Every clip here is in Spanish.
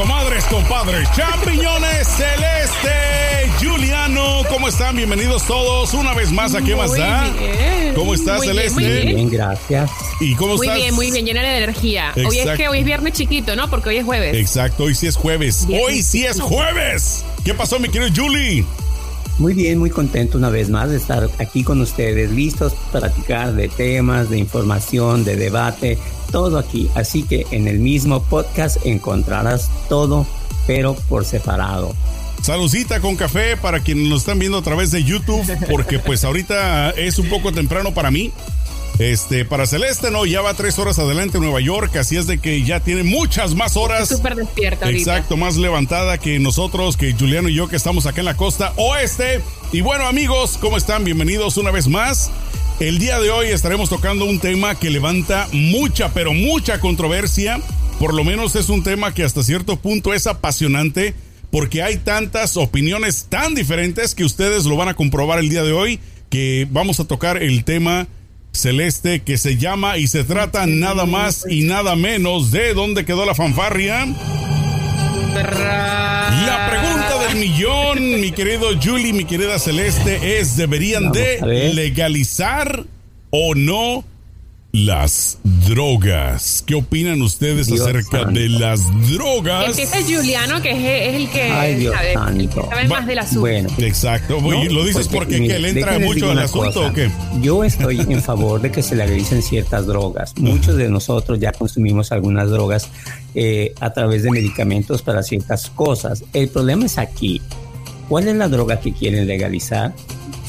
comadres, compadres, champiñones, Celeste, Juliano, ¿cómo están? Bienvenidos todos una vez más a ¿Qué más da? ¿Cómo estás, Celeste? Bien, muy bien, gracias. ¿Y cómo muy estás? Muy bien, muy bien, llena de energía. Hoy es que hoy es viernes chiquito, ¿no? Porque hoy es jueves. Exacto, hoy sí es jueves. Hoy sí es jueves. ¿Qué pasó, mi querido Julie? Muy bien, muy contento una vez más de estar aquí con ustedes, listos para platicar de temas, de información, de debate, todo aquí. Así que en el mismo podcast encontrarás todo, pero por separado. Saludcita con café para quienes nos están viendo a través de YouTube, porque pues ahorita es un poco temprano para mí. Este, para Celeste, no, ya va tres horas adelante en Nueva York, así es de que ya tiene muchas más horas. Súper despierta ahorita. Exacto, más levantada que nosotros, que Juliano y yo que estamos acá en la costa oeste. Y bueno, amigos, ¿cómo están? Bienvenidos una vez más. El día de hoy estaremos tocando un tema que levanta mucha, pero mucha controversia. Por lo menos es un tema que hasta cierto punto es apasionante porque hay tantas opiniones tan diferentes que ustedes lo van a comprobar el día de hoy que vamos a tocar el tema celeste que se llama y se trata nada más y nada menos de dónde quedó la fanfarria. La pregunta del millón, mi querido Julie, mi querida Celeste, es, ¿deberían de legalizar o no las drogas. ¿Qué opinan ustedes acerca de las drogas? Empieza Juliano, que es, el que Ay, sabe, santo. sabe más del asunto. Bueno, Exacto. No, ¿Lo dices porque, mire, que le entra mucho al asunto cosa. o qué? Yo estoy en favor de que se legalicen ciertas drogas. Muchos de nosotros ya consumimos algunas drogas eh, a través de medicamentos para ciertas cosas. El problema es aquí. ¿Cuál es la droga que quieren legalizar?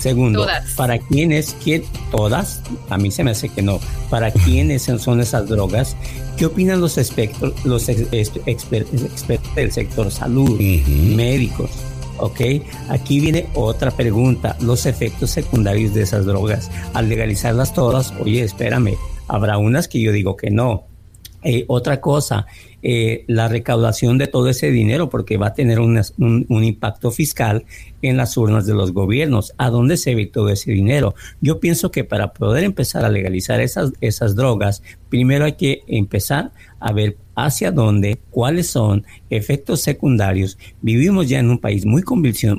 Segundo, Todas. ¿para quiénes? ¿Quién? ¿Todas? A mí se me hace que no. ¿Para quiénes son esas drogas? ¿Qué opinan los, expertos, los ex- ex- exper- expertos del sector salud, médicos? ¿Ok? Aquí viene otra pregunta, los efectos secundarios de esas drogas. Al legalizarlas todas, oye, espérame, habrá unas que yo digo que no. Eh, otra cosa, eh, la recaudación de todo ese dinero, porque va a tener un, impacto fiscal en las urnas de los gobiernos. ¿A dónde se ve todo ese dinero? Yo pienso que para poder empezar a legalizar esas, drogas, primero hay que empezar a ver hacia dónde, cuáles son efectos secundarios. Vivimos ya en un país muy,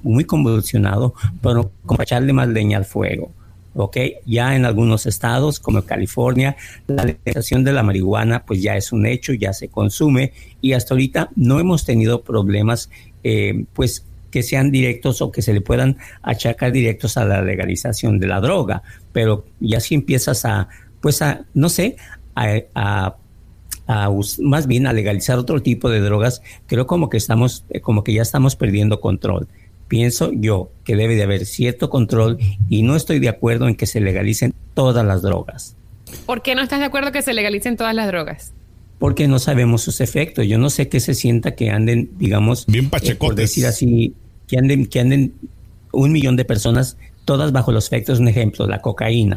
muy convulsionado, pero como echarle más leña al fuego. ¿Ok? Ya en algunos estados como California, la legalización de la marihuana pues ya es un hecho, ya se consume y hasta ahorita no hemos tenido problemas eh, pues que sean directos o que se le puedan achacar directos a la legalización de la droga, pero ya si empiezas a pues a, no sé, a, a más bien a legalizar otro tipo de drogas, creo como que estamos, eh, como que ya estamos perdiendo control. Pienso yo que debe de haber cierto control y no estoy de acuerdo en que se legalicen todas las drogas, ¿Por qué no estás de acuerdo que se legalicen todas las drogas? porque no sabemos sus efectos. Yo no sé qué se sienta que anden, digamos, Bien eh, por decir así, que anden, que anden un millón de personas todas bajo los efectos, un ejemplo, la cocaína.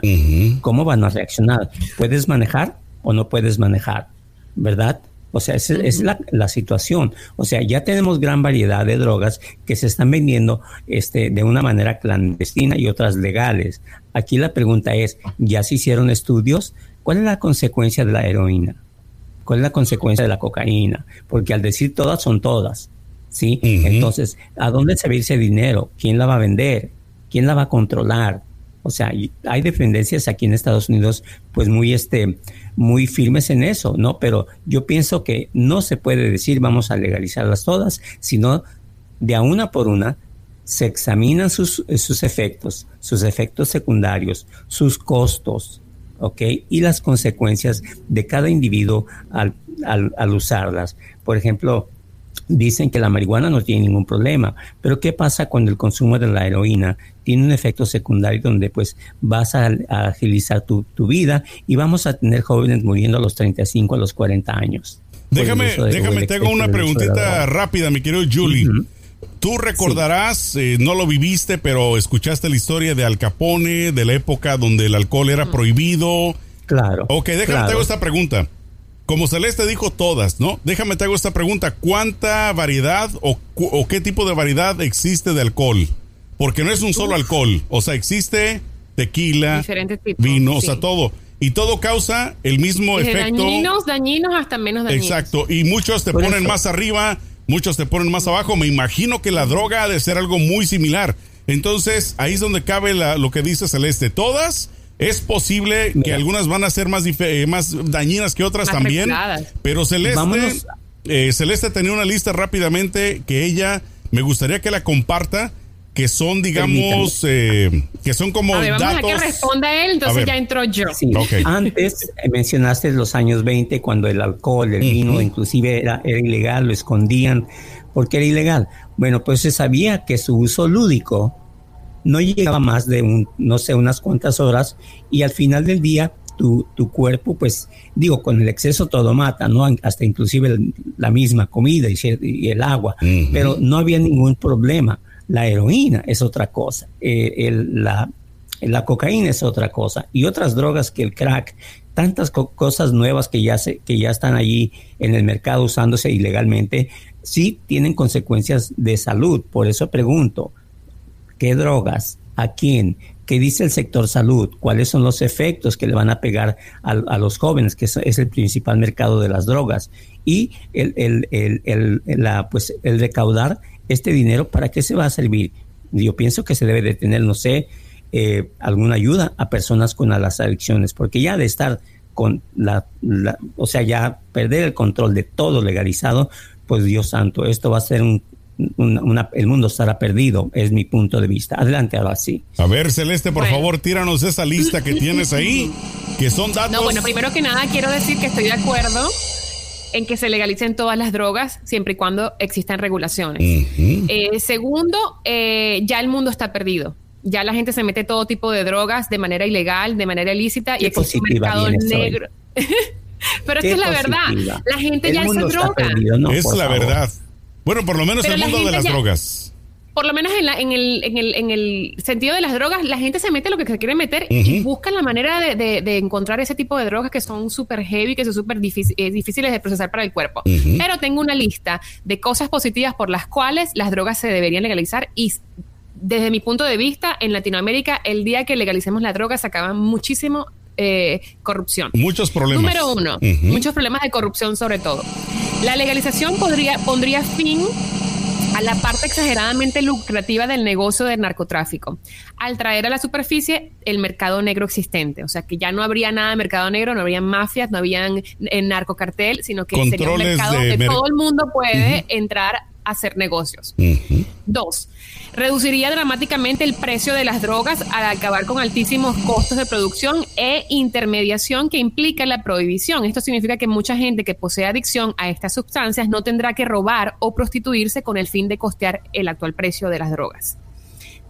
¿Cómo van a reaccionar? ¿Puedes manejar o no puedes manejar? ¿Verdad? O sea, esa esa es la, la situación. O sea, ya tenemos gran variedad de drogas que se están vendiendo este, de una manera clandestina y otras legales. Aquí la pregunta es, ¿ya se hicieron estudios? ¿Cuál es la consecuencia de la heroína? ¿Cuál es la consecuencia de la cocaína? Porque al decir todas son todas. ¿Sí? Entonces, ¿a dónde se va a ir ese dinero? ¿Quién la va a vender? ¿Quién la va a controlar? O sea, hay dependencias aquí en Estados Unidos, pues muy, este, muy firmes en eso, ¿no? Pero yo pienso que no se puede decir vamos a legalizarlas todas, sino de a una por una se examinan sus, sus efectos, sus efectos secundarios, sus costos, ¿ok? Y las consecuencias de cada individuo al, al, al usarlas. Por ejemplo, dicen que la marihuana no tiene ningún problema, pero ¿qué pasa cuando el consumo de la heroína tiene un efecto secundario donde pues vas a, a agilizar tu, tu vida y vamos a tener jóvenes muriendo a los 35, a los 40 años? Déjame, de- déjame, te hago una preguntita rápida, mi querido Julie. Tú recordarás, eh, no lo viviste, pero escuchaste la historia de Al Capone, de la época donde el alcohol era prohibido. Claro. Ok, déjame claro. te hago esta pregunta. Como Celeste dijo todas, ¿no? Déjame te hago esta pregunta. ¿Cuánta variedad o, cu- o qué tipo de variedad existe de alcohol? Porque no es un solo alcohol. O sea, existe tequila, tipos, vino, o sea, todo. Y todo causa el mismo Desde efecto. dañinos, dañinos hasta menos dañinos. Exacto. Y muchos te Por ponen eso. más arriba muchos te ponen más abajo. Me imagino que la droga ha de ser algo muy similar. Entonces, ahí es donde cabe lo que dice Celeste. Todas es posible que algunas van a ser más, eh, más dañinas que otras también. Pero Celeste, eh, Celeste tenía una lista rápidamente que ella me gustaría que la comparta que son, digamos, eh, que son como a ver, vamos a que responda él, entonces ya entro yo. Antes mencionaste los años 20 cuando el alcohol, el vino, inclusive era, era ilegal, lo escondían. Porque era ilegal. Bueno, pues se sabía que su uso lúdico no llegaba más de un, no sé, unas cuantas horas y al final del día tu, tu, cuerpo, pues digo, con el exceso todo mata, ¿no? Hasta inclusive la misma comida y, el agua, pero no había ningún problema. La heroína es otra cosa, eh, la, la cocaína es otra cosa y otras drogas que el crack, tantas cosas nuevas que ya, se, que ya están allí en el mercado usándose ilegalmente, sí tienen consecuencias de salud. Por eso pregunto, ¿qué drogas? ¿A quién? ¿Qué dice el sector salud? ¿Cuáles son los efectos que le van a pegar a, los jóvenes, que es, el principal mercado de las drogas? Y el, el, el, la, pues, el recaudar este dinero, ¿para qué se va a servir? Yo pienso que se debe de tener, no sé, eh, alguna ayuda a personas con las adicciones, porque ya de estar con la, o sea, ya perder el control de todo legalizado, pues Dios santo, esto va a ser un, el mundo estará perdido, es mi punto de vista. Adelante, ahora sí. A ver, Celeste, por favor, tíranos esa lista que tienes ahí, que son datos. No, bueno, primero que nada quiero decir que estoy de acuerdo en que se legalicen todas las drogas siempre y cuando existan regulaciones. Eh, segundo, eh, ya el mundo está perdido. Ya la gente se mete todo tipo de drogas de manera ilegal, de manera ilícita y existe un mercado negro. Pero es que es la verdad. La gente ya se droga. es la verdad. Bueno, por lo menos el mundo de las drogas. Por lo menos en, la, en, el, en, el, en, el, sentido de las drogas, la gente se mete lo que se quiere meter y buscan la manera de, de, encontrar ese tipo de drogas que son súper heavy, que son súper eh, difíciles de procesar para el cuerpo. Pero tengo una lista de cosas positivas por las cuales las drogas se deberían legalizar y desde mi punto de vista, en Latinoamérica, el día que legalicemos la droga se acaba muchísimo eh, corrupción. Muchos problemas. Número uno, muchos problemas de corrupción sobre todo. La legalización podría, pondría fin a la parte exageradamente lucrativa del negocio del narcotráfico, al traer a la superficie el mercado negro existente. O sea, que ya no habría nada de mercado negro, no habría mafias, no habrían eh, narcocartel, sino que sería un mercado donde todo el mundo puede entrar a hacer negocios. Dos, reduciría dramáticamente el precio de las drogas al acabar con altísimos costos de producción e intermediación que implica la prohibición. Esto significa que mucha gente que posee adicción a estas sustancias no tendrá que robar o prostituirse con el fin de costear el actual precio de las drogas.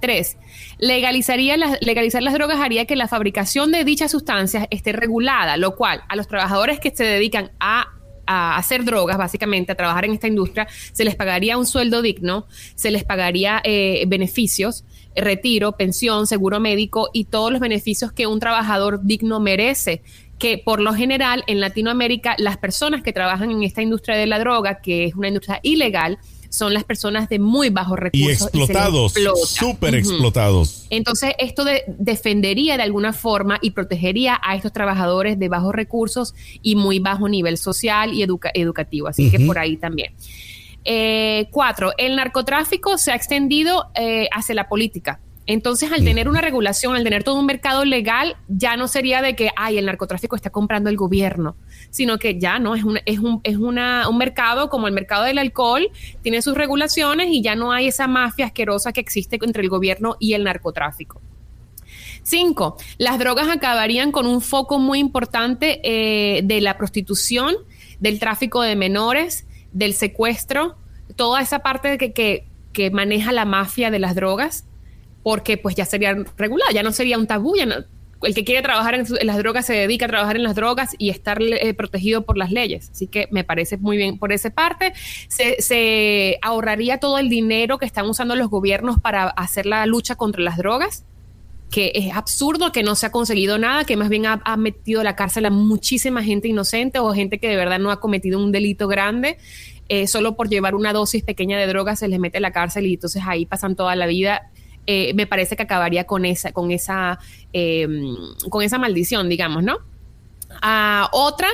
Tres, legalizaría legalizar las drogas haría que la fabricación de dichas sustancias esté regulada, lo cual a los trabajadores que se dedican a a hacer drogas, básicamente, a trabajar en esta industria, se les pagaría un sueldo digno, se les pagaría eh, beneficios, retiro, pensión, seguro médico y todos los beneficios que un trabajador digno merece que por lo general en Latinoamérica las personas que trabajan en esta industria de la droga, que es una industria ilegal, son las personas de muy bajos recursos. Y explotados, súper explotados. Entonces, esto defendería de alguna forma y protegería a estos trabajadores de bajos recursos y muy bajo nivel social y educativo. Así que por ahí también. Eh, cuatro, el narcotráfico se ha extendido eh, hacia la política. Entonces, al tener una regulación, al tener todo un mercado legal, ya no sería de que, ay, el narcotráfico está comprando el gobierno, sino que ya no, es, un, es, un, es una, un mercado como el mercado del alcohol, tiene sus regulaciones y ya no hay esa mafia asquerosa que existe entre el gobierno y el narcotráfico. Cinco, las drogas acabarían con un foco muy importante eh, de la prostitución, del tráfico de menores, del secuestro, toda esa parte que, que, que maneja la mafia de las drogas porque pues ya sería regular, ya no sería un tabú, ya no, el que quiere trabajar en, las drogas se dedica a trabajar en las drogas y estar eh, protegido por las leyes. Así que me parece muy bien por esa parte. Se, ahorraría todo el dinero que están usando los gobiernos para hacer la lucha contra las drogas que es absurdo que no se ha conseguido nada, que más bien ha, metido a la cárcel a muchísima gente inocente o gente que de verdad no ha cometido un delito grande. Eh, solo por llevar una dosis pequeña de drogas se les mete a la cárcel y entonces ahí pasan toda la vida eh, me parece que acabaría con esa, con esa, em, con esa maldición, digamos, ¿no? Ah, otra,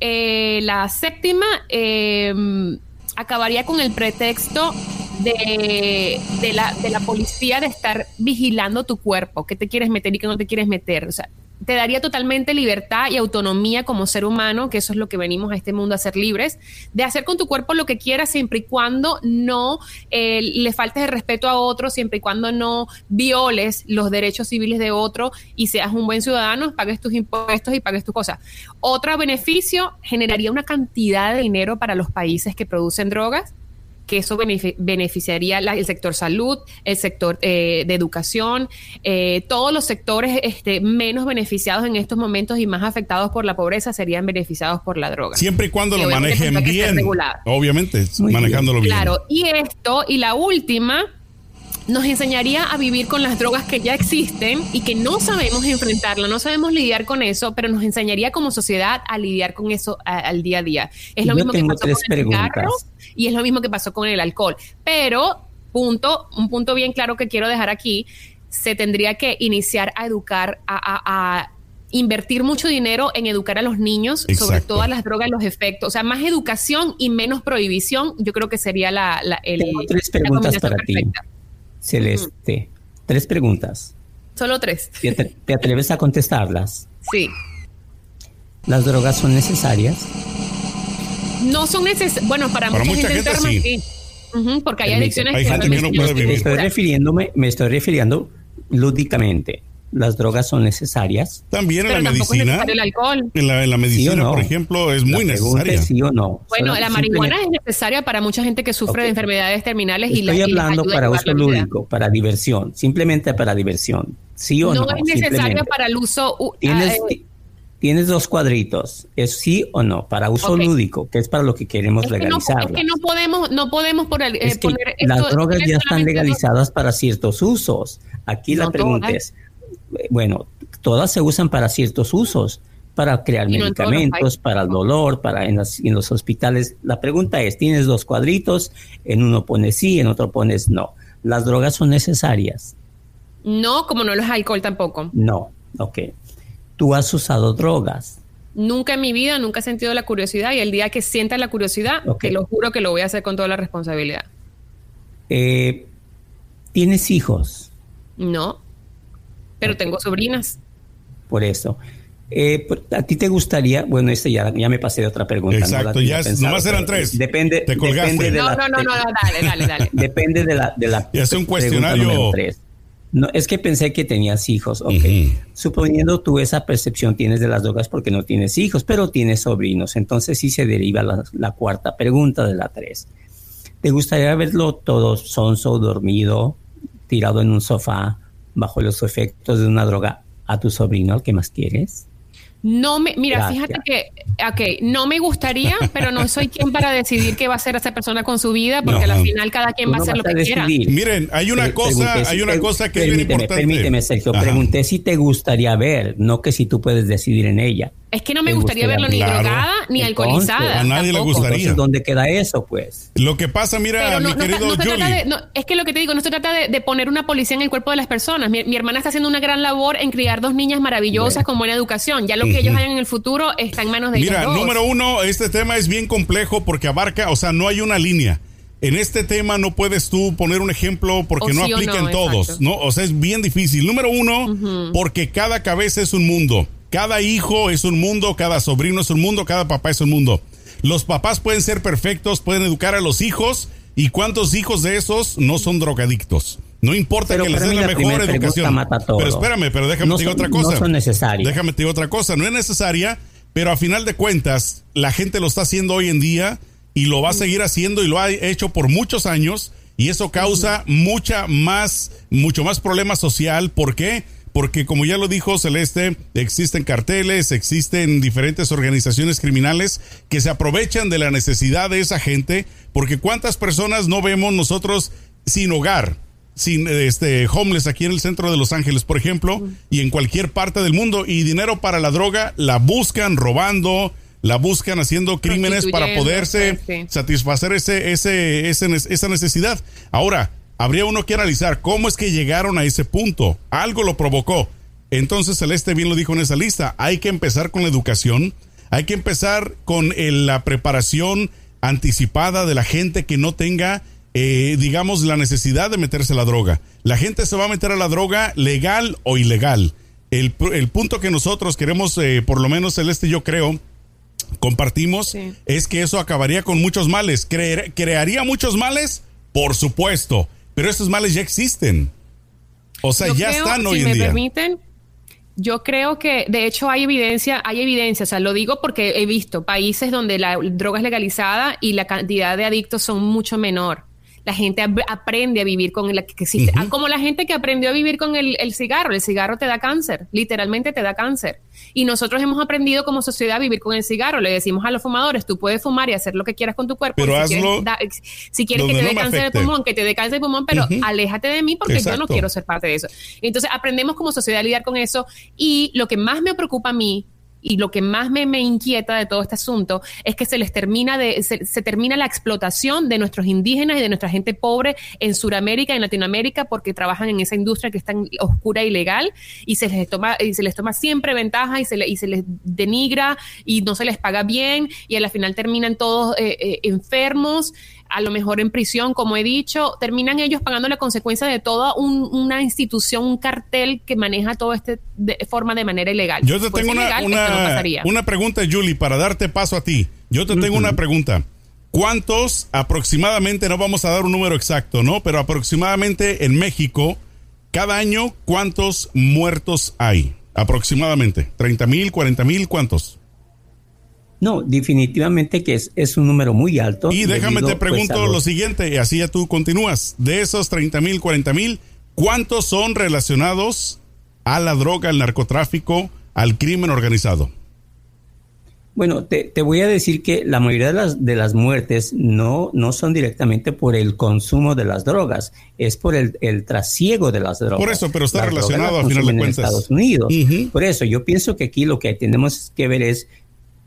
eh, la séptima, em, acabaría con el pretexto de, de, la, de la policía de estar vigilando tu cuerpo, qué te quieres meter y qué no te quieres meter. O sea, te daría totalmente libertad y autonomía como ser humano, que eso es lo que venimos a este mundo a ser libres, de hacer con tu cuerpo lo que quieras siempre y cuando no eh, le faltes el respeto a otro, siempre y cuando no violes los derechos civiles de otro y seas un buen ciudadano, pagues tus impuestos y pagues tus cosas. Otro beneficio generaría una cantidad de dinero para los países que producen drogas que eso beneficiaría el sector salud, el sector eh, de educación, eh, todos los sectores este, menos beneficiados en estos momentos y más afectados por la pobreza serían beneficiados por la droga. Siempre y cuando lo manejen bien. Obviamente, manejándolo bien. Claro, y esto, y la última, nos enseñaría a vivir con las drogas que ya existen y que no sabemos enfrentarlo, no sabemos lidiar con eso, pero nos enseñaría como sociedad a lidiar con eso al día a día. Es lo mismo que pasó con el cigarro y es lo mismo que pasó con el alcohol. Pero, punto, un punto bien claro que quiero dejar aquí, se tendría que iniciar a educar, a, invertir mucho dinero en educar a los niños sobre todas las drogas, los efectos, o sea, más educación y menos prohibición, yo creo que sería la, el, tres preguntas para ti. Celeste, tres preguntas. Solo tres. ¿Te, atreves a contestarlas? Sí. ¿Las drogas son necesarias? No son necesarias. Bueno, para, mucha, gente, sí. porque hay adicciones hay gente que no puede vivir. Me estoy refiriéndome, me estoy refiriendo lúdicamente las drogas son necesarias. También en la medicina. El alcohol. En la, medicina, por ejemplo, es muy necesaria. sí o no. Bueno, la marihuana es necesaria para mucha gente que sufre de enfermedades terminales Estoy y Estoy hablando para uso lúdico, para diversión, simplemente para diversión. ¿Sí o no? No es necesaria para el uso. ¿Tienes, eh, tienes dos cuadritos, ¿es sí o no? Para uso lúdico, que es para lo que queremos legalizar. es que no podemos, no podemos poner, eh, Las drogas ya están legalizadas para ciertos usos. Aquí la pregunta es bueno, todas se usan para ciertos usos, para crear medicamentos, para el dolor, para en, los hospitales. La pregunta es, tienes dos cuadritos, en uno pones sí, en otro pones no. ¿Las drogas son necesarias? No, como no los alcohol tampoco. No, ok. ¿Tú has usado drogas? Nunca en mi vida, nunca he sentido la curiosidad y el día que sienta la curiosidad, te lo juro que lo voy a hacer con toda la responsabilidad. Eh, ¿Tienes hijos? No pero tengo sobrinas. Por eso. Eh, ¿A ti te gustaría? Bueno, este ya, ya me pasé de otra pregunta. Exacto, ya nomás eran tres. Depende, te colgaste. no, no, no, no, dale, dale, dale. Depende de la. De la es un cuestionario. No, es que pensé que tenías hijos. Ok. Suponiendo tú esa percepción tienes de las drogas porque no tienes hijos, pero tienes sobrinos. Entonces sí se deriva la, la cuarta pregunta de la tres. ¿Te gustaría verlo todo sonso, dormido, tirado en un sofá, bajo los efectos de una droga a tu sobrino, al que más quieres? No me, mira, fíjate que, ok, no me gustaría, pero no soy quien para decidir qué va a hacer esa persona con su vida, porque al final cada quien va a hacer lo que quiera. Miren, hay una cosa, hay una cosa que es bien importante. Permíteme, Sergio, pregunté si te gustaría ver, no que si tú puedes decidir en ella. Es que no me gustaría, verlo ni drogada ni alcoholizada. A nadie le gustaría. ¿dónde queda eso, pues? Lo que pasa, mira, mi querido Julie. es que lo que te digo, no se trata de, poner una policía en el cuerpo de las personas. Mi, hermana está haciendo una gran labor en criar dos niñas maravillosas con buena educación. Ya lo que ellos hagan en el futuro está en manos de ellos. Mira, número uno, este tema es bien complejo porque abarca, o sea, no hay una línea. En este tema no puedes tú poner un ejemplo porque no aplica en todos, ¿no? O sea, es bien difícil. Número uno, porque cada cabeza es un mundo. Cada hijo es un mundo, cada sobrino es un mundo, cada papá es un mundo. Los papás pueden ser perfectos, pueden educar a los hijos. ¿Y cuántos hijos de esos no son drogadictos? No importa que les den la, mejor educación. Pero espérame, pero déjame decir otra cosa. No son necesarias. Déjame decir otra cosa. No es necesaria, pero a final de cuentas, la gente lo está haciendo hoy en día y lo va a seguir haciendo y lo ha hecho por muchos años. Y eso causa mucha más, mucho más problema social. ¿Por qué? Porque como ya lo dijo Celeste, existen carteles, existen diferentes organizaciones criminales que se aprovechan de la necesidad de esa gente, porque cuántas personas no vemos nosotros sin hogar, sin este homeless aquí en el centro de Los Ángeles, por ejemplo, y en cualquier parte del mundo y dinero para la droga la buscan robando, la buscan haciendo crímenes para poderse satisfacer ese, ese, esa necesidad. Ahora, habría uno que analizar cómo es que llegaron a ese punto. Algo lo provocó. Entonces Celeste bien lo dijo en esa lista. Hay que empezar con la educación. Hay que empezar con la preparación anticipada de la gente que no tenga, eh, digamos, la necesidad de meterse a la droga. La gente se va a meter a la droga legal o ilegal. El, punto que nosotros queremos, eh, por lo menos Celeste, yo creo, compartimos, es que eso acabaría con muchos males. ¿Crearía muchos males? Por supuesto, pero esos males ya existen. O sea, ya están hoy en me permiten, yo creo que, de hecho, hay evidencia, hay evidencia, o sea, lo digo porque he visto países donde la droga es legalizada y la cantidad de adictos son mucho menor la gente aprende a vivir con la que existe. Ah, como la gente que aprendió a vivir con el, cigarro. El cigarro te da cáncer, literalmente te da cáncer. Y nosotros hemos aprendido como sociedad a vivir con el cigarro. Le decimos a los fumadores, tú puedes fumar y hacer lo que quieras con tu cuerpo. Pero si quieres, que te dé cáncer de pulmón, que te dé cáncer de pulmón, pero aléjate de mí porque yo no quiero ser parte de eso. Entonces aprendemos como sociedad a lidiar con eso. Y lo que más me preocupa a mí y lo que más me, inquieta de todo este asunto es que se les termina de, se, termina la explotación de nuestros indígenas y de nuestra gente pobre en Sudamérica y en Latinoamérica porque trabajan en esa industria que es tan oscura y legal y se les toma, y se les toma siempre ventaja y se, y se les denigra y no se les paga bien y a la final terminan todos eh, eh, enfermos a lo mejor en prisión, como he dicho, terminan ellos pagando la consecuencia de toda una institución, un cartel que maneja todo este de forma de manera ilegal. Yo te tengo una, una, pregunta, Julie, para darte paso a ti. Yo te tengo una pregunta. ¿Cuántos aproximadamente, no vamos a dar un número exacto, ¿no? Pero aproximadamente en México, cada año, ¿cuántos muertos hay? Aproximadamente. ¿30 mil, 40 mil? ¿Cuántos? No, definitivamente que es, es un número muy alto. Y déjame te pues, pregunto lo siguiente, y así ya tú continúas. De esos 30 mil, 40 mil, ¿cuántos son relacionados a la droga, al narcotráfico, al crimen organizado? Bueno, te, voy a decir que la mayoría de las, de las muertes no, no son directamente por el consumo de las drogas, es por el, trasiego de las drogas. Por eso, pero está relacionado a final de cuentas. En Estados Unidos. Por eso, yo pienso que aquí lo que tenemos que ver es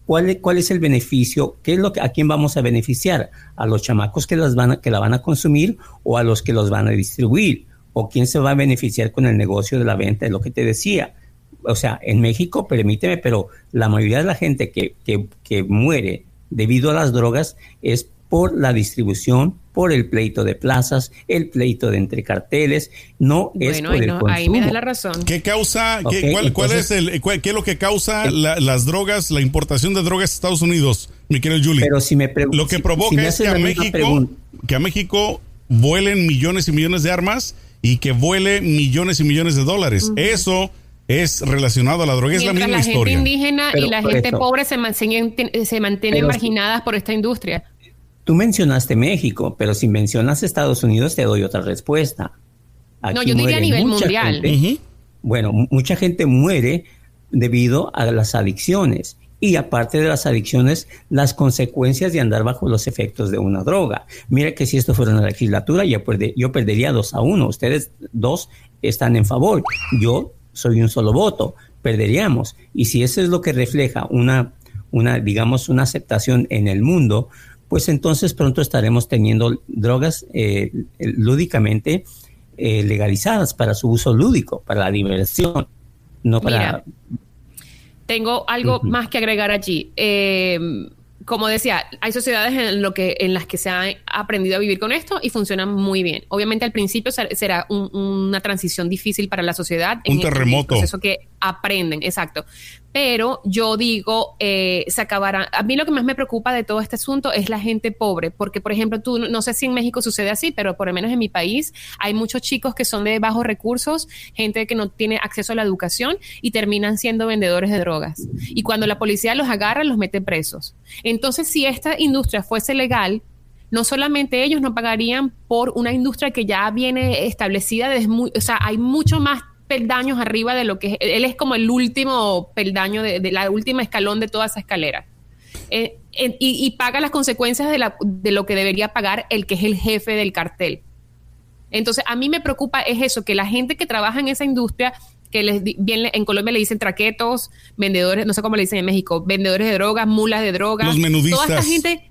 ¿Cuál, ¿Cuál, es el beneficio? ¿Qué es lo que, ¿A quién vamos a beneficiar? ¿A los chamacos que, las van que la van a consumir o a los que los van a distribuir? ¿O quién se va a beneficiar con el negocio de la venta? Es lo que te decía. O sea, en México, permíteme, pero la mayoría de la gente que, que, que muere debido a las drogas es por la distribución, por el pleito de plazas, el pleito de entre carteles, no es por el consumo. Ahí me da la razón. ¿Qué causa, qué, cuál, es el, qué es lo que causa las drogas, la importación de drogas a Estados Unidos, mi querido Julie? Pero si me Lo que provoca es que a, México, que a México vuelen millones y millones de armas y que vuele millones y millones de dólares. Eso es relacionado a la droga, es la misma la historia. gente indígena y la gente pobre se mantienen, se mantienen marginadas por esta industria. Tú mencionaste México, pero si mencionas Estados Unidos te doy otra respuesta. no, yo diría a nivel mundial. Bueno, mucha gente muere debido a las adicciones y aparte de las adicciones, las consecuencias de andar bajo los efectos de una droga. Mira que si esto fuera una legislatura, yo, yo perdería dos a uno. Ustedes dos están en favor. Yo soy un solo voto. Perderíamos. Y si eso es lo que refleja una, una digamos, una aceptación en el mundo, pues entonces pronto estaremos teniendo drogas eh, lúdicamente eh, legalizadas para su uso lúdico, para la diversión, no para... tengo algo más que agregar allí. Eh, como decía, hay sociedades en, lo que, en las que se ha aprendido a vivir con esto y funcionan muy bien. Obviamente al principio será una transición difícil para la sociedad. Un terremoto. eso que aprenden, exacto pero yo digo, eh, se acabará. A mí lo que más me preocupa de todo este asunto es la gente pobre, porque, por ejemplo, tú, no sé si en México sucede así, pero por lo menos en mi país hay muchos chicos que son de bajos recursos, gente que no tiene acceso a la educación y terminan siendo vendedores de drogas. Y cuando la policía los agarra, los mete presos. Entonces, si esta industria fuese legal, no solamente ellos no pagarían por una industria que ya viene establecida desde muy, o sea, hay mucho más peldaños arriba de lo que es, él es como el último peldaño, de, la última escalón de toda esa escalera. Eh, y, paga las consecuencias de, la, de lo que debería pagar el que es el jefe del cartel. Entonces, a mí me preocupa es eso, que la gente que trabaja en esa industria, que les, bien, en Colombia le dicen traquetos, vendedores, no sé cómo le dicen en México, vendedores de drogas, mulas de drogas, toda esta gente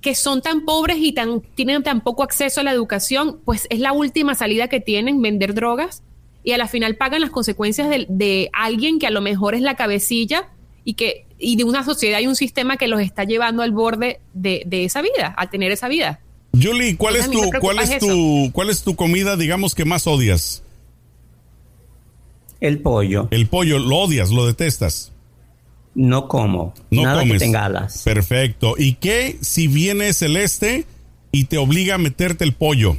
que son tan pobres y tan, tienen tan poco acceso a la educación, pues es la última salida que tienen, vender drogas y a la final pagan las consecuencias de, alguien que a lo mejor es la cabecilla y que y de una sociedad y un sistema que los está llevando al borde de, esa vida, a tener esa vida. Julie, ¿cuál es tu cuál es tu cuál es tu comida, digamos que más odias? El pollo. El pollo, lo odias, lo detestas. No como. No nada comes. que tenga alas. Perfecto. ¿Y qué si viene celeste y te obliga a meterte el pollo?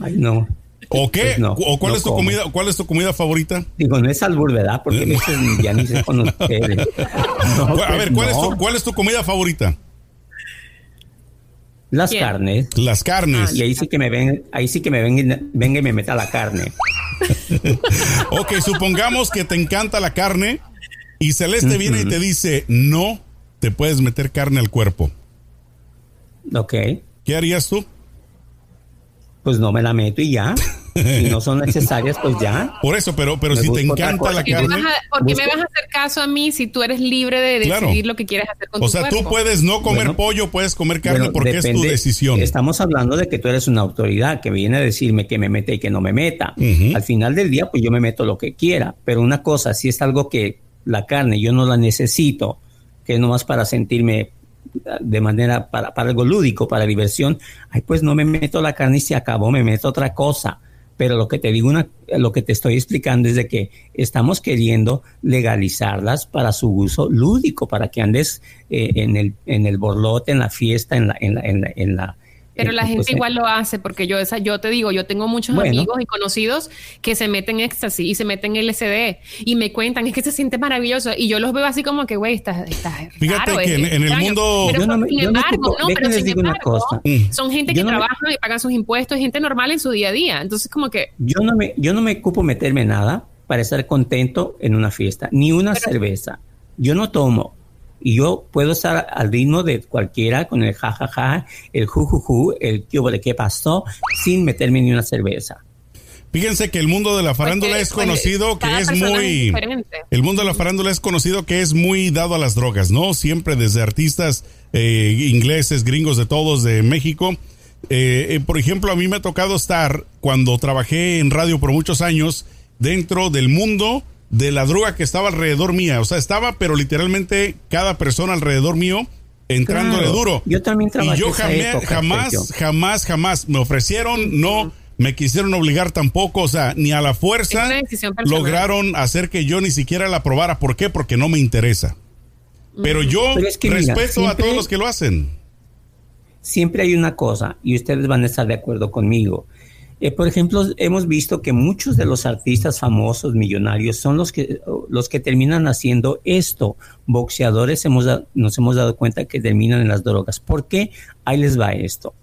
Ay, no. ¿O qué? Pues ¿O cuál es tu comida? ¿Cuál es tu comida favorita? Digo, no es albur, ¿verdad? Porque ya ni sé con ustedes. a ver, ¿cuál, es tu, ¿cuál es tu comida favorita? Las carnes. Las carnes. y ahí sí que me ven, ahí sí que me ven, venga y me meta la carne. ok, supongamos que te encanta la carne y Celeste viene y te dice, no te puedes meter carne al cuerpo. Ok. ¿Qué harías tú? Pues no me la meto y ya. Si no son necesarias, pues ya. Por eso, pero, pero si te encanta la carne. ¿Por qué me vas a hacer caso a mí si tú eres libre de decidir lo que quieres hacer con o sea, tú puedes no comer pollo, puedes comer carne porque es tu decisión. Estamos hablando de que tú eres una autoridad que viene a decirme que me mete y que no me meta. Al final del día, pues yo me meto lo que quiera. Pero una cosa, si es algo que la carne yo no la necesito, que es nomás para sentirme de manera para, para algo lúdico, para diversión, ay, pues no me meto la carne y se acabó, me meto otra cosa. Pero lo que te digo, una, lo que te estoy explicando es de que estamos queriendo legalizarlas para su uso lúdico, para que andes eh, en, el, en el borlote, en la fiesta, en la, en la, en la, en la pero la gente igual lo hace, porque yo esa, yo te digo, yo tengo muchos amigos y conocidos que se meten éxtasis y se meten LSD y me cuentan, es que se siente maravilloso. Y yo los veo así como que, güey, está, está Fíjate que en, el mundo... Pero sin embargo, no, pero sin embargo, mm. son gente que trabaja y pagan sus impuestos, gente normal en su día a día. Entonces, como que... Yo no me, yo no me ocupo meterme nada para estar contento en una fiesta, ni una cerveza. Yo no tomo, y yo puedo estar al ritmo de cualquiera con el jajaja, el jujuju, el de qué pasó, sin meterme ni una cerveza. Fíjense que el mundo de la farándula es conocido que es muy el mundo de la farándula es conocido que es muy dado a las drogas, ¿no? Siempre desde artistas eh, ingleses, gringos de todos de México. Eh, eh, por ejemplo, a mí me ha tocado estar cuando trabajé en radio por muchos años dentro del mundo de la droga que estaba alrededor mía. O sea, estaba, pero literalmente cada persona alrededor mío entrándole duro. Yo también trabajé. Y yo jamás, jamás, jamás, jamás me ofrecieron, no me quisieron obligar tampoco, o sea, ni a la fuerza lograron hacer que yo ni siquiera la probara. ¿Por qué? Porque no me interesa. Pero yo respeto a todos los que lo hacen. Siempre hay una cosa, y ustedes van a estar de acuerdo conmigo. Eh, por ejemplo, hemos visto que muchos de los artistas famosos, millonarios, son los que, los que terminan haciendo esto. Boxeadores hemos nos hemos dado cuenta que terminan en las drogas. ¿Por qué? Ahí les va esto.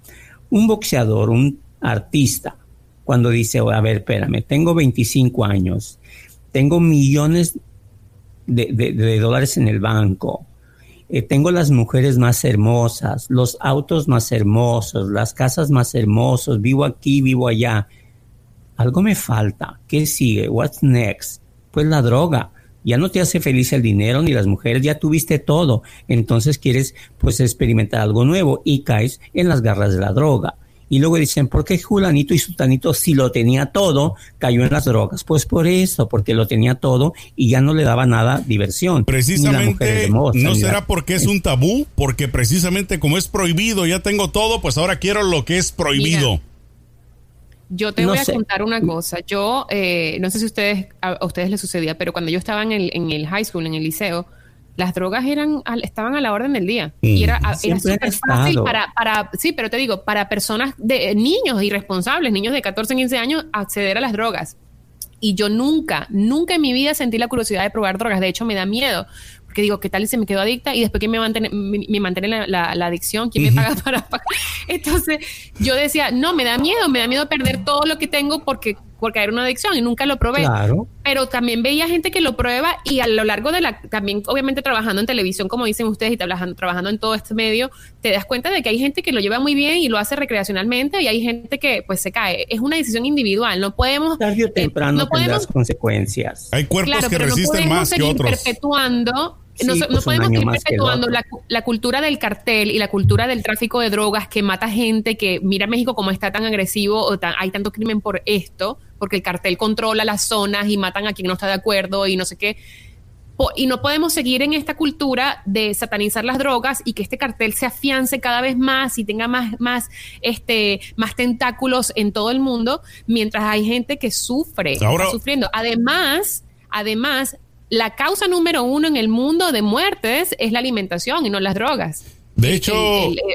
Un boxeador, un artista, cuando dice, a ver, espérame, tengo 25 años, tengo millones de dólares en el banco, eh, tengo las mujeres más hermosas, los autos más hermosos, las casas más hermosos, vivo aquí, vivo allá. Algo me falta. ¿Qué sigue? What's next? Pues la droga. Ya no te hace feliz el dinero ni las mujeres, ya tuviste todo. Entonces quieres pues experimentar algo nuevo y caes en las garras de la droga. Y luego dicen, ¿por qué Julanito y Sutanito si lo tenía todo, cayó en las drogas? Pues por eso, porque lo tenía todo y ya no le daba nada diversión. Precisamente, ¿no será porque es un tabú? Porque precisamente como es prohibido, ya tengo todo, pues ahora quiero lo que es prohibido. yo te voy a contar una cosa. Yo, eh, no sé si ustedes, a, ustedes les sucedía, pero cuando yo estaba en el, en el high school, en el liceo, las drogas eran estaban a la orden del día y era, súper fácil para, para, sí, pero te digo, para personas de niños irresponsables, niños de 14, 15 años, acceder a las drogas. Y yo nunca, nunca en mi vida sentí la curiosidad de probar drogas. De hecho, me da miedo. Porque digo, ¿qué tal si se me quedo adicta? Y después, ¿quién me mantiene, me, mantiene la, adicción? ¿Quién me paga para pagar? Entonces, yo decía, no, me da miedo, me da miedo perder todo lo que tengo porque porque era una adicción y nunca lo probé. Claro. Pero también veía gente que lo prueba y a lo largo de la, también obviamente trabajando en televisión, como dicen ustedes, y trabajando, trabajando en todo este medio, te das cuenta de que hay gente que lo lleva muy bien y lo hace recreacionalmente y hay gente que pues se cae. Es una decisión individual, no podemos... Tarde o eh, temprano no podemos, consecuencias. Hay cuerpos que resisten más que otros. perpetuando no, pues, podemos ir perpetuando la, cultura del cartel y la cultura del tráfico de drogas que mata gente, que mira México como está tan agresivo o hay tanto crimen por esto, porque el cartel controla las zonas y matan a quien no está de acuerdo y no sé qué. Y no podemos seguir en esta cultura de satanizar las drogas y que este cartel se afiance cada vez más y tenga más, más, este, más tentáculos en todo el mundo, mientras hay gente que sufre, está sufriendo. Además, además, la causa número uno en el mundo de muertes es la alimentación y no las drogas. De hecho,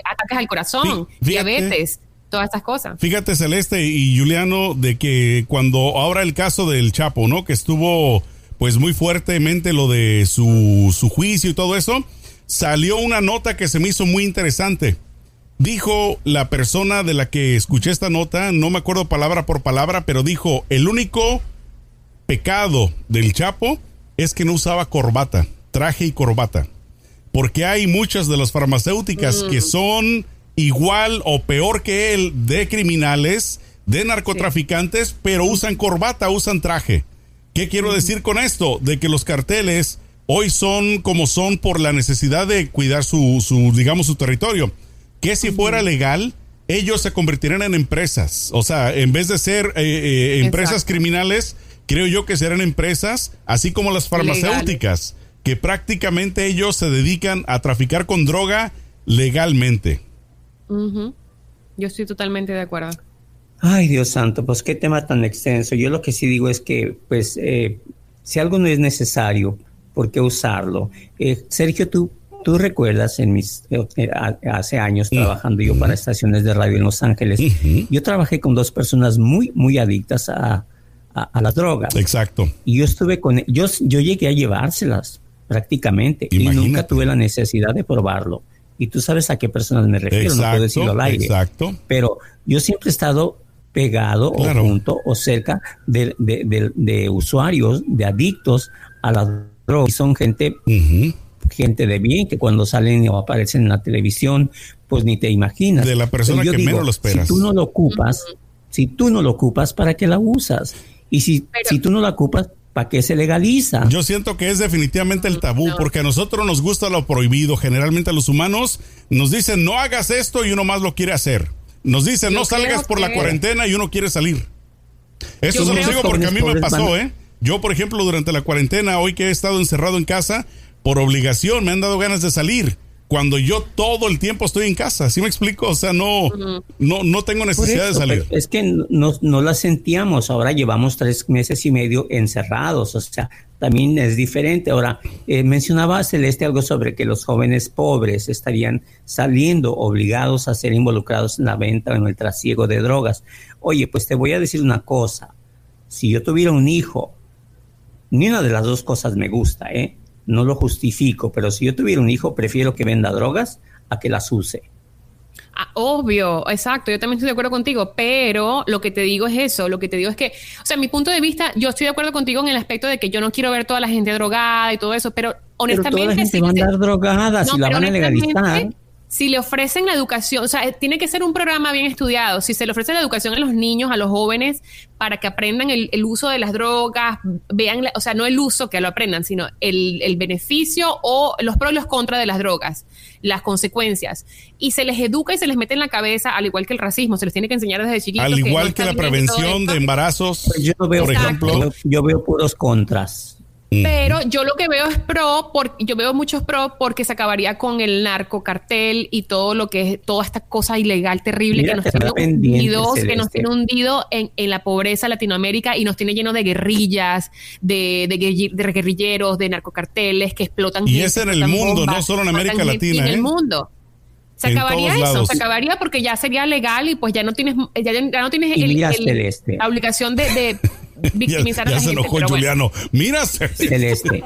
ataques al corazón, diabetes, todas estas cosas. Fíjate, Celeste y Juliano, de que cuando ahora el caso del Chapo, ¿no? Que estuvo pues muy fuertemente lo de su, su juicio y todo eso, salió una nota que se me hizo muy interesante. Dijo la persona de la que escuché esta nota, no me acuerdo palabra por palabra, pero dijo, el único pecado del Chapo es que no usaba corbata, traje y corbata. Porque hay muchas de las farmacéuticas que son igual o peor que él de criminales, de narcotraficantes, pero usan corbata, usan traje. ¿Qué quiero decir con esto? De que los carteles hoy son como son por la necesidad de cuidar su, su digamos, su territorio. Que si fuera legal, ellos se convertirían en empresas. O sea, en vez de ser eh, eh, empresas criminales, creo yo que serán empresas, así como las farmacéuticas, que prácticamente ellos se dedican a traficar con droga legalmente. Yo estoy totalmente de acuerdo. Ay, Dios santo, pues qué tema tan extenso. Yo lo que sí digo es que, pues, eh, si algo no es necesario, ¿por qué usarlo? Eh, Sergio, tú, tú recuerdas en mis, eh, hace años trabajando yo para estaciones de radio en Los Ángeles, yo trabajé con dos personas muy, muy adictas a, a, las drogas. Exacto. Y yo estuve con yo yo llegué a llevárselas prácticamente y nunca tuve la necesidad de probarlo. Y tú sabes a qué personas me refiero, no puedo decirlo al aire. Exacto. Pero yo siempre he estado pegado o junto o cerca de, de, usuarios, de adictos a las drogas. Y son gente, gente de bien que cuando salen o aparecen en la televisión, pues ni te imaginas. De la persona que menos lo esperas. Si tú no lo ocupas, si tú no lo ocupas, ¿para qué la usas? Y si, si tú no la ocupas, ¿para qué se legaliza? Yo siento que es definitivamente el tabú, porque a nosotros nos gusta lo prohibido. Generalmente a los humanos nos dicen no hagas esto y uno más lo quiere hacer. Nos dicen no salgas por la cuarentena y uno quiere salir. Eso se lo digo porque a mí me pasó, ¿eh? Yo, por ejemplo, durante la cuarentena, hoy que he estado encerrado en casa, por obligación me han dado ganas de salir cuando yo todo el tiempo estoy en casa. ¿Sí me explico? O sea, no, no, no tengo necesidad de salir. Es que no, no la sentíamos. Ahora llevamos tres meses y medio encerrados. O sea, también es diferente. Ahora, eh, mencionaba Celeste algo sobre que los jóvenes pobres estarían saliendo obligados a ser involucrados en la venta o en el trasiego de drogas. Oye, pues te voy a decir una cosa. Si yo tuviera un hijo, ni una de las dos cosas me gusta, ¿eh? No lo justifico, pero si yo tuviera un hijo, prefiero que venda drogas a que las use. Ah, obvio, exacto, yo también estoy de acuerdo contigo, pero lo que te digo es eso, lo que te digo es que, o sea, mi punto de vista, yo estoy de acuerdo contigo en el aspecto de que yo no quiero ver toda la gente drogada y todo eso, pero honestamente... Pero toda la gente va a andar drogada, si la van a legalizar si le ofrecen la educación, o sea, tiene que ser un programa bien estudiado. Si se le ofrece la educación a los niños, a los jóvenes, para que aprendan el, uso de las drogas, vean, o sea, no el uso que lo aprendan, sino el, beneficio o los pros y los contras de las drogas, las consecuencias. Y se les educa y se les mete en la cabeza, al igual que el racismo, se les tiene que enseñar desde chiquitos. Al igual que, la prevención de embarazos, pues yo veo, por ejemplo. Yo veo puros contras. Pero yo lo que veo es pro, porque yo veo muchos pro porque se acabaría con el narcocartel y todo lo que es toda esta cosa ilegal terrible que nos tiene hundidos, que nos tiene hundido en, la pobreza Latinoamérica y nos tiene lleno de guerrillas, de, de, guerrilleros, de narcocarteles que explotan. Y es en el mundo, no solo en América Latina. En el ¿eh? mundo. Se acabaría eso, se acabaría porque ya sería legal y pues ya no tienes, ya, no tienes la obligación de victimizar a la se enojó Juliano. Mira Celeste.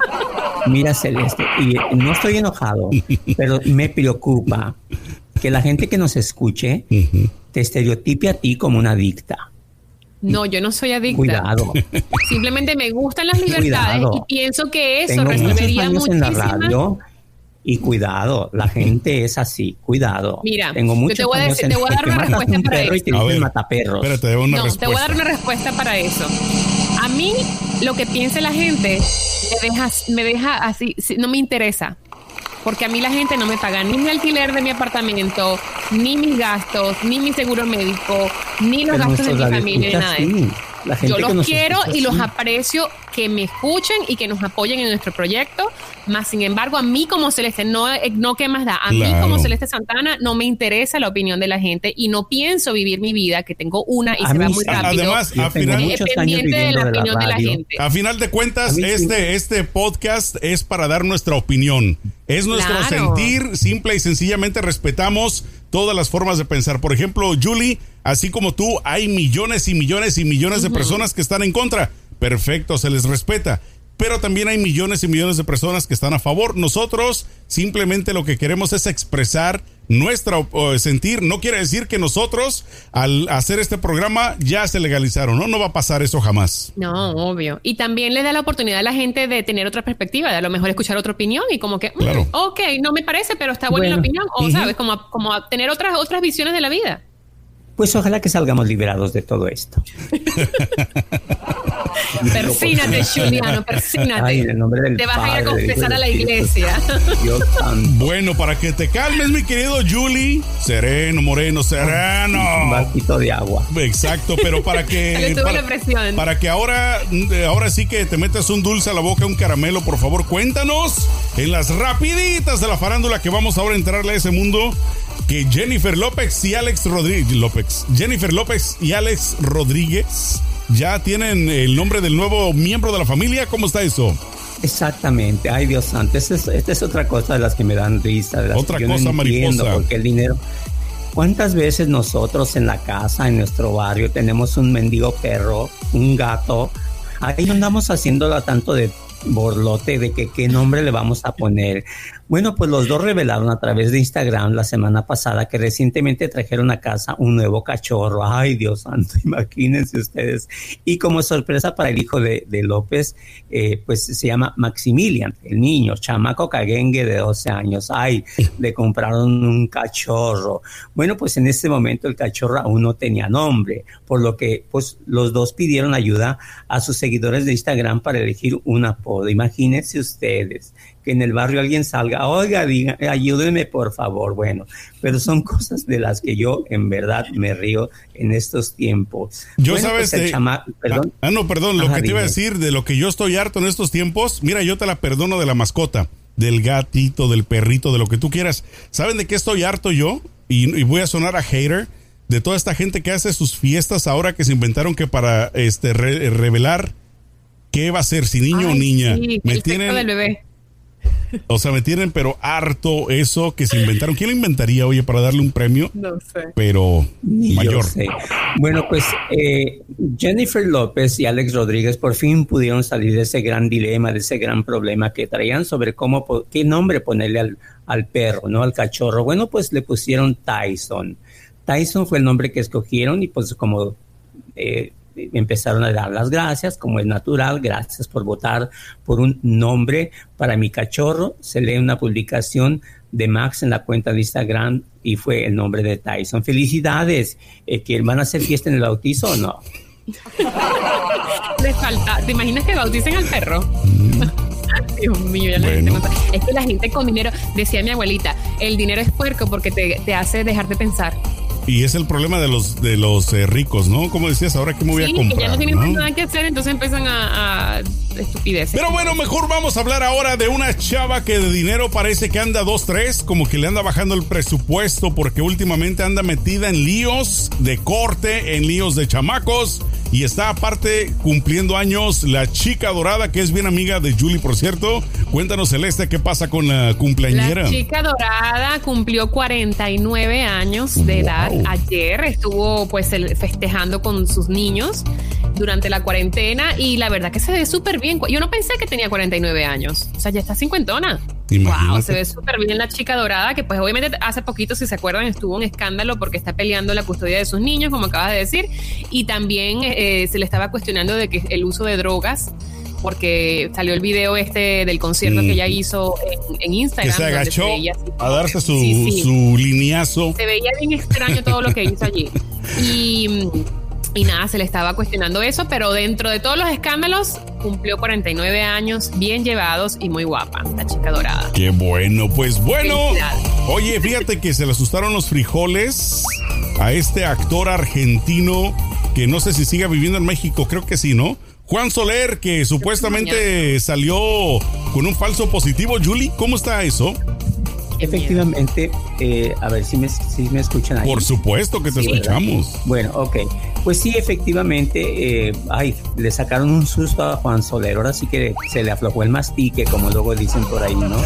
Mira Celeste. Y no estoy enojado, pero me preocupa que la gente que nos escuche te estereotipe a ti como una adicta. No, yo no soy adicta. Cuidado. Simplemente me gustan las libertades y pienso que eso Tengo resolvería muchos en la radio y cuidado, la gente es así, cuidado. Mira, Tengo muchos te voy a, decir, te voy a dar una respuesta para eso. Y te a ver, mata perros. Espérate, te voy a dar una no, respuesta. te voy a dar una respuesta para eso. A mí lo que piense la gente me deja, me deja así, no me interesa. Porque a mí la gente no me paga ni mi alquiler de mi apartamento, ni mis gastos, ni mi seguro médico, ni los gastos de mi familia, ni nada de eso. Yo los quiero y los aprecio que me escuchen y que nos apoyen en nuestro proyecto. Más sin embargo, a mí como Celeste, no, no qué más da. A mí como Celeste Santana no me interesa la opinión de la gente y no pienso vivir mi vida, que tengo una y se va muy rápido. Además, a final, de la opinión de la, gente. A final de cuentas, este, este podcast es para dar nuestra opinión. Es nuestro sentir, simple y sencillamente respetamos todas las formas de pensar. Por ejemplo, Julie, así como tú, hay millones y millones y millones de personas que están en contra. Perfecto, se les respeta. Pero también hay millones y millones de personas que están a favor. Nosotros simplemente lo que queremos es expresar nuestro sentir. No quiere decir que nosotros al hacer este programa ya se legalizaron, ¿no? No va a pasar eso jamás. No, obvio. Y también le da la oportunidad a la gente de tener otra perspectiva, de a lo mejor escuchar otra opinión y como que, mm, ok, no me parece, pero está buena la opinión. O, ¿sabes? Como, como tener otras, otras visiones de la vida. Pues ojalá que salgamos liberados de todo esto. persínate, Juliano, persínate. te vas a ir a confesar a la iglesia. bueno, para que te calmes, mi querido Julie. Sereno, moreno, sereno. Un vasito de agua. Exacto, pero para que. para, para, que ahora, ahora sí que te metas un dulce a la boca, un caramelo, por favor, cuéntanos en las rapiditas de la farándula que vamos ahora a entrarle a ese mundo que Jennifer López y Alex Rodríguez, López, Jennifer López y Alex Rodríguez ya tienen el nombre del nuevo miembro de la familia. ¿Cómo está eso? Exactamente. Ay, Dios santo. Esta es, otra cosa de las que me dan risa. otra cosa, mariposa. Porque el dinero. ¿Cuántas veces nosotros en la casa, en nuestro barrio, tenemos un mendigo perro, un gato? Ahí no andamos haciéndolo tanto de borlote de qué nombre le vamos a poner. Bueno, pues los dos revelaron a través de Instagram la semana pasada que recientemente trajeron a casa un nuevo cachorro. Ay, Dios santo, imagínense ustedes. Y como sorpresa para el hijo de, López, eh, pues se llama Maximilian, el niño, chamaco caguengue de 12 años. Ay, le compraron un cachorro. Bueno, pues en este momento el cachorro aún no tenía nombre, por lo que pues los dos pidieron ayuda a sus seguidores de Instagram para elegir un apodo. Imagínense ustedes que en el barrio alguien salga, oiga, diga, ayúdenme por favor. Bueno, pero son cosas de las que yo en verdad me río en estos tiempos. Yo sabes, pues perdón. Ah, no, perdón, lo que te iba a decir de lo que yo estoy harto en estos tiempos, mira, yo te la perdono de la mascota, del gatito, del perrito, de lo que tú quieras. ¿Saben de qué estoy harto yo? Y, voy a sonar a hater de toda esta gente que hace sus fiestas ahora que se inventaron que para este revelar qué va a ser, si niño o niña. me tienen, del bebé o sea, me tienen pero harto eso que se inventaron. ¿Quién lo inventaría, oye, para darle un premio? No sé. Pero mayor. Bueno, pues eh, Jennifer López y Alex Rodríguez por fin pudieron salir de ese gran dilema, de ese gran problema que traían sobre cómo, qué nombre ponerle al, perro, ¿no? Al cachorro. Bueno, pues le pusieron Tyson. Tyson fue el nombre que escogieron y pues como eh, empezaron a dar las gracias, como es natural, gracias por votar por un nombre para mi cachorro. Se lee una publicación de Max en la cuenta de Instagram y fue el nombre de Tyson. Felicidades, eh, que van a hacer fiesta en el bautizo o no. Les falta, ¿te imaginas que bauticen al perro? Mm. Dios mío, ya Es que la gente con dinero, decía mi abuelita, el dinero es puerco porque te, te hace dejar de pensar. Y es el problema de los de los eh, ricos, ¿no? Como decías, ahora que me voy a comprar. Ya no tienen nada que hacer, entonces empiezan a, a estupideces. Pero bueno, mejor vamos a hablar ahora de una chava que de dinero parece que anda dos, tres, como que le anda bajando el presupuesto porque últimamente anda metida en líos de corte, en líos de chamacos. Y está aparte cumpliendo años la chica dorada, que es bien amiga de Julie, por cierto. Cuéntanos, Celeste, qué pasa con la cumpleañera. La chica dorada cumplió 49 años de edad ayer. Estuvo pues festejando con sus niños durante la cuarentena y la verdad que se ve súper bien. Yo no pensé que tenía 49 años. O sea, ya está cincuentona. Wow, se ve súper bien la chica dorada, que pues obviamente hace poquito, si se acuerdan, estuvo un escándalo porque está peleando la custodia de sus niños, como acabas de decir, y también eh, se le estaba cuestionando de que el uso de drogas porque salió el video este del concierto que ella hizo en, Instagram. Que se agachó a darse su, su lineazo. Se veía bien extraño todo lo que hizo allí. Y Y nada, se le estaba cuestionando eso, pero dentro de todos los escándalos, cumplió 49 años, bien llevados y muy guapa, la chica dorada. Qué bueno, pues bueno. Oye, fíjate que se le asustaron los frijoles a este actor argentino que no sé si siga viviendo en México, creo que sí, ¿no? Juan Soler, que supuestamente salió con un falso positivo. Julie, ¿cómo está eso? Efectivamente, eh, a ver si me, si me escuchan ahí. Por supuesto que te escuchamos. Bueno, ok. Pues sí, efectivamente, eh, ay, le sacaron un susto a Juan Soler. Ahora sí que se le aflojó el mastique, como luego dicen por ahí, ¿no?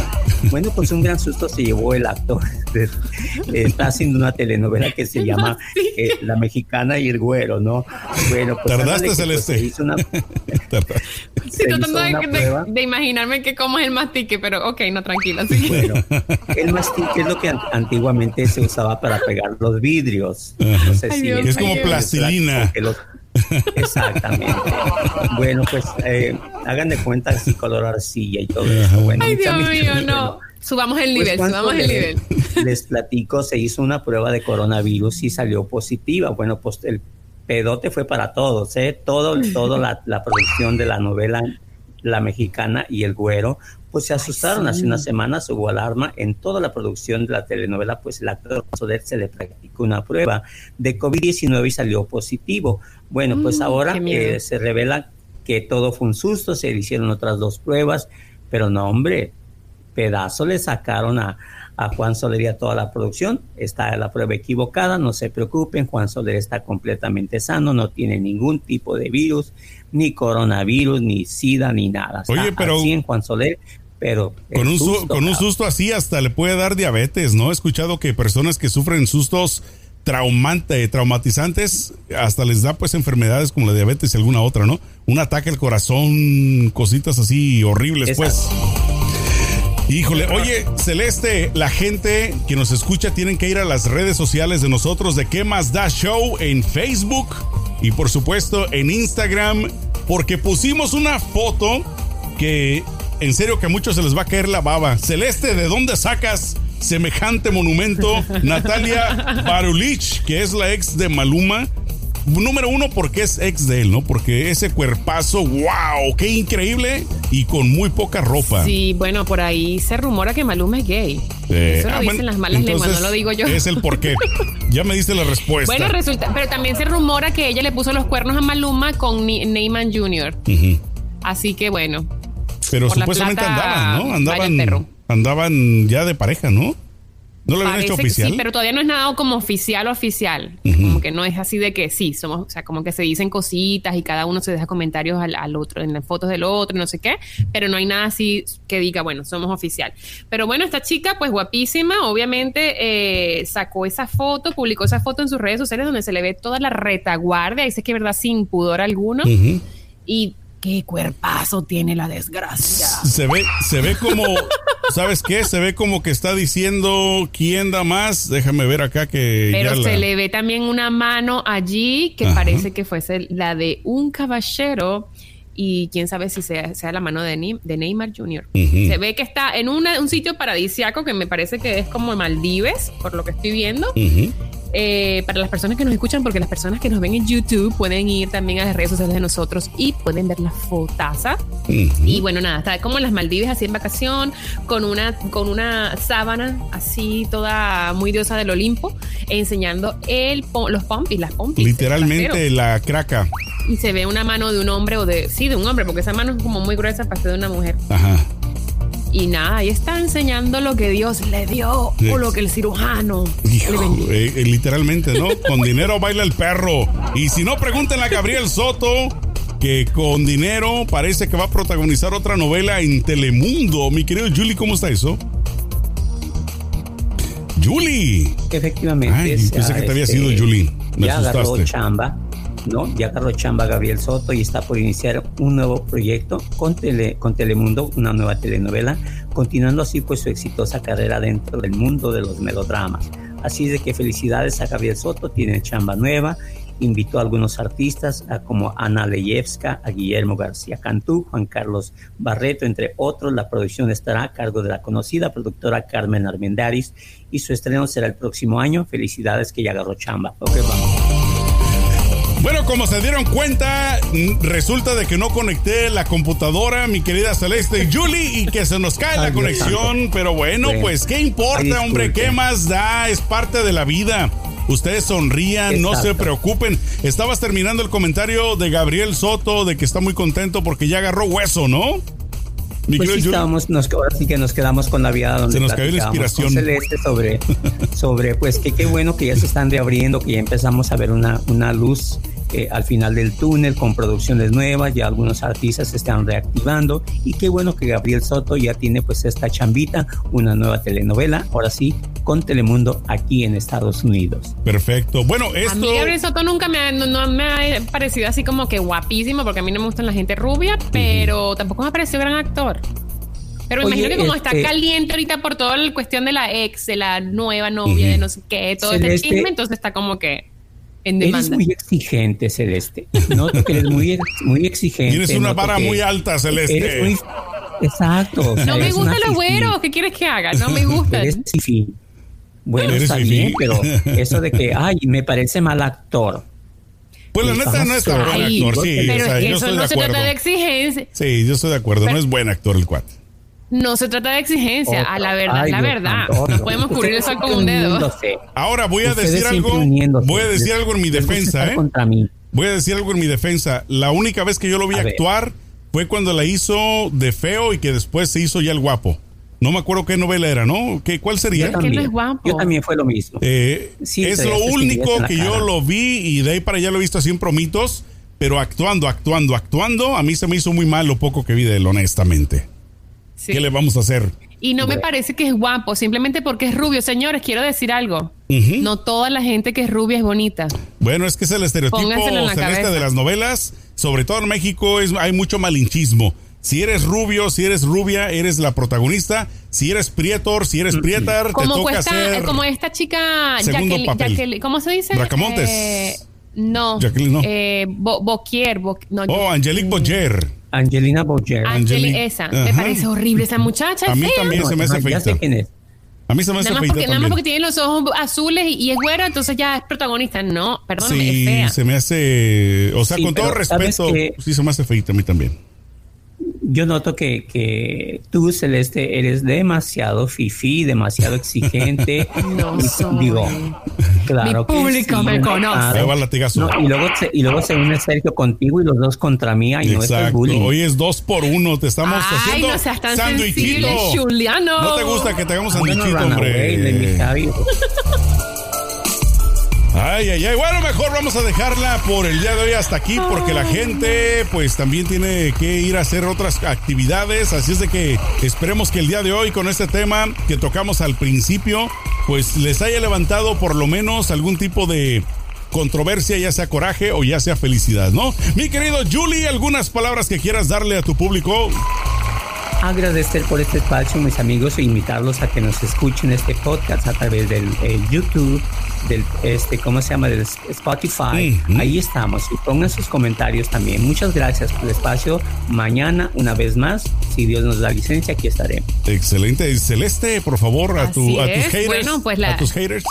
Bueno, pues un gran susto se llevó el actor. Está haciendo una telenovela que se llama eh, La Mexicana y el Güero, ¿no? Bueno, pues. Tardaste, Celeste. Pues, hizo una, sí, tratando de, de, imaginarme que cómo es el mastique, pero ok, no, tranquila. Sí. Bueno, el mastique es lo que antiguamente se usaba para pegar los vidrios. No sé si es como plastilina. Exactamente. bueno, pues eh, hagan de cuenta así color arcilla y todo eso. Bueno, Ay, Dios mío, no. Subamos el pues, nivel, subamos el nivel. Les platico, se hizo una prueba de coronavirus y salió positiva. Bueno, pues el pedote fue para todos, ¿eh? Todo, la, la producción de la novela La Mexicana y El Güero pues se asustaron. Hace unas semanas hubo alarma en toda la producción de la telenovela, pues el actor Soder se le practicó una prueba de COVID-19 y salió positivo. Bueno, pues mm, ahora eh, se revela que todo fue un susto, se le hicieron otras dos pruebas, pero no, hombre, pedazo le sacaron a, a Juan Soler y a toda la producción. Está la prueba equivocada, no se preocupen, Juan Soler está completamente sano, no tiene ningún tipo de virus, ni coronavirus, ni SIDA, ni nada. Oye, pero... en Juan Soler, pero... Con un, susto, con un susto así hasta le puede dar diabetes, ¿no? He escuchado que personas que sufren sustos traumante, traumatizantes, hasta les da pues enfermedades como la diabetes y alguna otra, ¿no? Un ataque al corazón, cositas así horribles, pues. Híjole, oye, Celeste, la gente que nos escucha tienen que ir a las redes sociales de nosotros de ¿Qué más da show? en Facebook y por supuesto en Instagram, porque pusimos una foto que en serio que a muchos se les va a caer la baba. Celeste, ¿de dónde sacas semejante monumento? Natalia Barulich, que es la ex de Maluma, número uno porque es ex de él, ¿no? Porque ese cuerpazo, wow, qué increíble y con muy poca ropa. Sí, bueno, por ahí se rumora que Maluma es gay. Eh, Eso lo ah, dicen las malas lenguas, no lo digo yo. Es el porqué. ya me diste la respuesta. Bueno, resulta, pero también se rumora que ella le puso los cuernos a Maluma con Neyman Jr. Así que bueno. Pero supuestamente andaban, ¿no? Andaban, andaban ya de pareja, ¿no? ¿No lo habían hecho oficial? Sí, pero todavía no es nada como oficial o oficial. Como que no es así de que sí, somos, o sea, como que se dicen cositas y cada uno se deja comentarios al, otro, en las fotos del otro, no sé qué, pero no hay nada así que diga, bueno, somos oficial. Pero bueno, esta chica, pues guapísima, obviamente eh, sacó esa foto, publicó esa foto en sus redes sociales donde se le ve toda la retaguardia, dice que verdad sin pudor alguno. Y qué cuerpazo tiene la desgracia. Se ve, se ve como, ¿sabes qué? Se ve como que está diciendo quién da más. Déjame ver acá que. Pero se le ve también una mano allí que parece que fuese la de un caballero. Y quién sabe si sea, sea la mano de, de Neymar Jr. Se ve que está en un sitio paradisiaco que me parece que es como Maldives, por lo que estoy viendo. Eh, para las personas que nos escuchan, porque las personas que nos ven en YouTube pueden ir también a las redes sociales de nosotros y pueden ver la fotaza. Y bueno, nada, está como en las Maldivas así en vacación, con una, con una sábana así toda muy diosa del Olimpo, enseñando el, los pompis, las pompis. Literalmente la craca. Y se ve una mano de un hombre o de, sí, de un hombre, porque esa mano es como muy gruesa para ser de una mujer. Ajá. Y nada, ahí está enseñando lo que Dios le dio o lo que el cirujano le eh, eh, literalmente, ¿no? con dinero baila el perro. Y si no, pregúntenle a Gabriel Soto que con dinero parece que va a protagonizar otra novela en Telemundo. Mi querido Julie, ¿cómo está eso? Julie. Efectivamente. Ay, pensé que te había sido este, Julie. Me ya asustaste. chamba ¿no? Ya Carlos Chamba Gabriel Soto y está por iniciar un nuevo proyecto con, tele, con Telemundo, una nueva telenovela, continuando así pues su exitosa carrera dentro del mundo de los melodramas. Así de que felicidades a Gabriel Soto, tiene chamba nueva, invitó a algunos artistas como Ana Leyevska, a Guillermo García Cantú, Juan Carlos Barreto, entre otros. La producción estará a cargo de la conocida productora Carmen Armendaris y su estreno será el próximo año. Felicidades que ya agarró chamba. Ok, vamos. Bueno, como se dieron cuenta, resulta de que no conecté la computadora, mi querida Celeste y Julie, y que se nos cae la conexión. Pero bueno, pues, ¿qué importa, hombre? ¿Qué más da? Es parte de la vida. Ustedes sonrían, no se preocupen. Estabas terminando el comentario de Gabriel Soto de que está muy contento porque ya agarró hueso, ¿no? Pues sí, estábamos, nos, ahora sí que nos quedamos con la vida donde se nos cayó la inspiración. Celeste sobre, sobre pues que qué bueno que ya se están reabriendo, que ya empezamos a ver una, una luz eh, al final del túnel con producciones nuevas, ya algunos artistas se están reactivando y qué bueno que Gabriel Soto ya tiene pues esta chambita, una nueva telenovela, ahora sí, con Telemundo aquí en Estados Unidos. Perfecto. Bueno, esto... A mí Gabriel Soto nunca me ha, no, me ha parecido así como que guapísimo, porque a mí no me gustan la gente rubia, pero tampoco me ha parecido gran actor. Pero me imagino que como está este caliente ahorita por toda la cuestión de la ex, de la nueva novia, de no sé qué, todo este chisme, entonces está como que... Eres muy exigente, Celeste. No, que eres muy, muy exigente. Tienes una vara muy alta, Celeste. exacto. no me gustan los güeros. ¿Qué quieres que haga? No me gustan. Eres Bueno, está bien, pero eso de que, ay, me parece mal actor. Pues la neta no es tan buen actor, sí. Pero es que eso no se trata de exigencia. Sí, yo estoy de acuerdo. no es buen actor el cuate. No se trata de exigencia, a la verdad, la verdad. no podemos cubrir el sol con un dedo. Ahora voy a decir algo. Voy a decir algo en mi defensa, ¿eh? Voy a decir algo en mi defensa. La única vez que yo lo vi actuar fue cuando la hizo de feo y que después se hizo ya el guapo. No me acuerdo qué novela era, ¿no? ¿Qué, ¿Cuál sería? Yo también, yo también fue lo mismo. Eh, es lo único que yo lo vi y de ahí para allá lo he visto así en promitos, pero actuando, actuando, actuando, a mí se me hizo muy mal lo poco que vi de él, honestamente. ¿Qué le vamos a hacer? Y no me parece que es guapo, simplemente porque es rubio. Señores, quiero decir algo. No toda la gente que es rubia es bonita. Bueno, es que es el estereotipo celeste de las novelas. Sobre todo en México es, hay mucho malinchismo. Si eres rubio, si eres rubia, eres la protagonista. Si eres prietor, si eres prietar, te toca hacer Como esta chica... Jacqueline, ¿Cómo se dice? Bracamontes. Eh, no. Jacqueline, no. Eh, Boquier. oh, Angelique Boyer. Angelina Boyer. Angelina, esa. Me parece horrible esa muchacha. A mí también se me hace feita. A mí se me hace nada feita porque, Nada más porque tiene los ojos azules y, es güera, entonces ya es protagonista. No, perdóname, sí, es fea. se me hace... O sea, con todo respeto, sí se me hace feita a mí también yo noto que, que, tú, Celeste, eres demasiado fifi, demasiado exigente. no soy. Digo, claro Mi público me conoce. No, y, luego se, y luego se une Sergio contigo y los dos contra mí. y no es bullying. Hoy es dos por uno. Te estamos Ay, haciendo no seas tan sensible, Juliano. No te gusta que te hagamos sandwichito, hombre. Ay, ay, ay. Bueno, mejor vamos a dejarla por el día de hoy hasta aquí porque la gente pues también tiene que ir a hacer otras actividades. Así es de que esperemos que el día de hoy con este tema que tocamos al principio pues les haya levantado por lo menos algún tipo de controversia, ya sea coraje o ya sea felicidad, ¿no? Mi querido Julie, algunas palabras que quieras darle a tu público agradecer por este espacio, mis amigos, e invitarlos a que nos escuchen este podcast a través del YouTube, del este, ¿cómo se llama? Del Spotify. Ahí estamos. Y pongan sus comentarios también. Muchas gracias por el espacio. Mañana, una vez más, si Dios nos da licencia, aquí estaremos. Excelente. Celeste, por favor, a, tu, a tus haters. Bueno, pues a tus haters.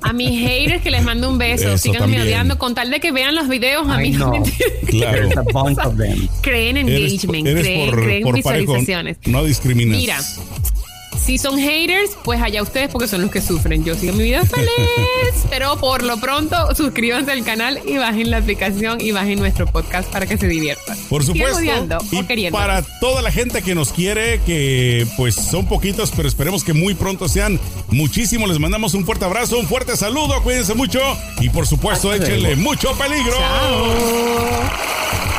A mis haters que les mando un beso. Síganme odiando con tal de que vean los videos. A mí no Claro. creen engagement, creen, creen visualizaciones. no discriminas. Mira, si son haters, pues allá ustedes porque son los que sufren. Yo sigo mi vida feliz. Pero por lo pronto, suscríbanse al canal y bajen la aplicación y bajen nuestro podcast para que se diviertan. Por supuesto. y para toda la gente que nos quiere, que pues son poquitos, pero esperemos que muy pronto sean muchísimos. Les mandamos un fuerte abrazo, un fuerte saludo. Cuídense mucho y por supuesto, échenle mucho peligro. Chao.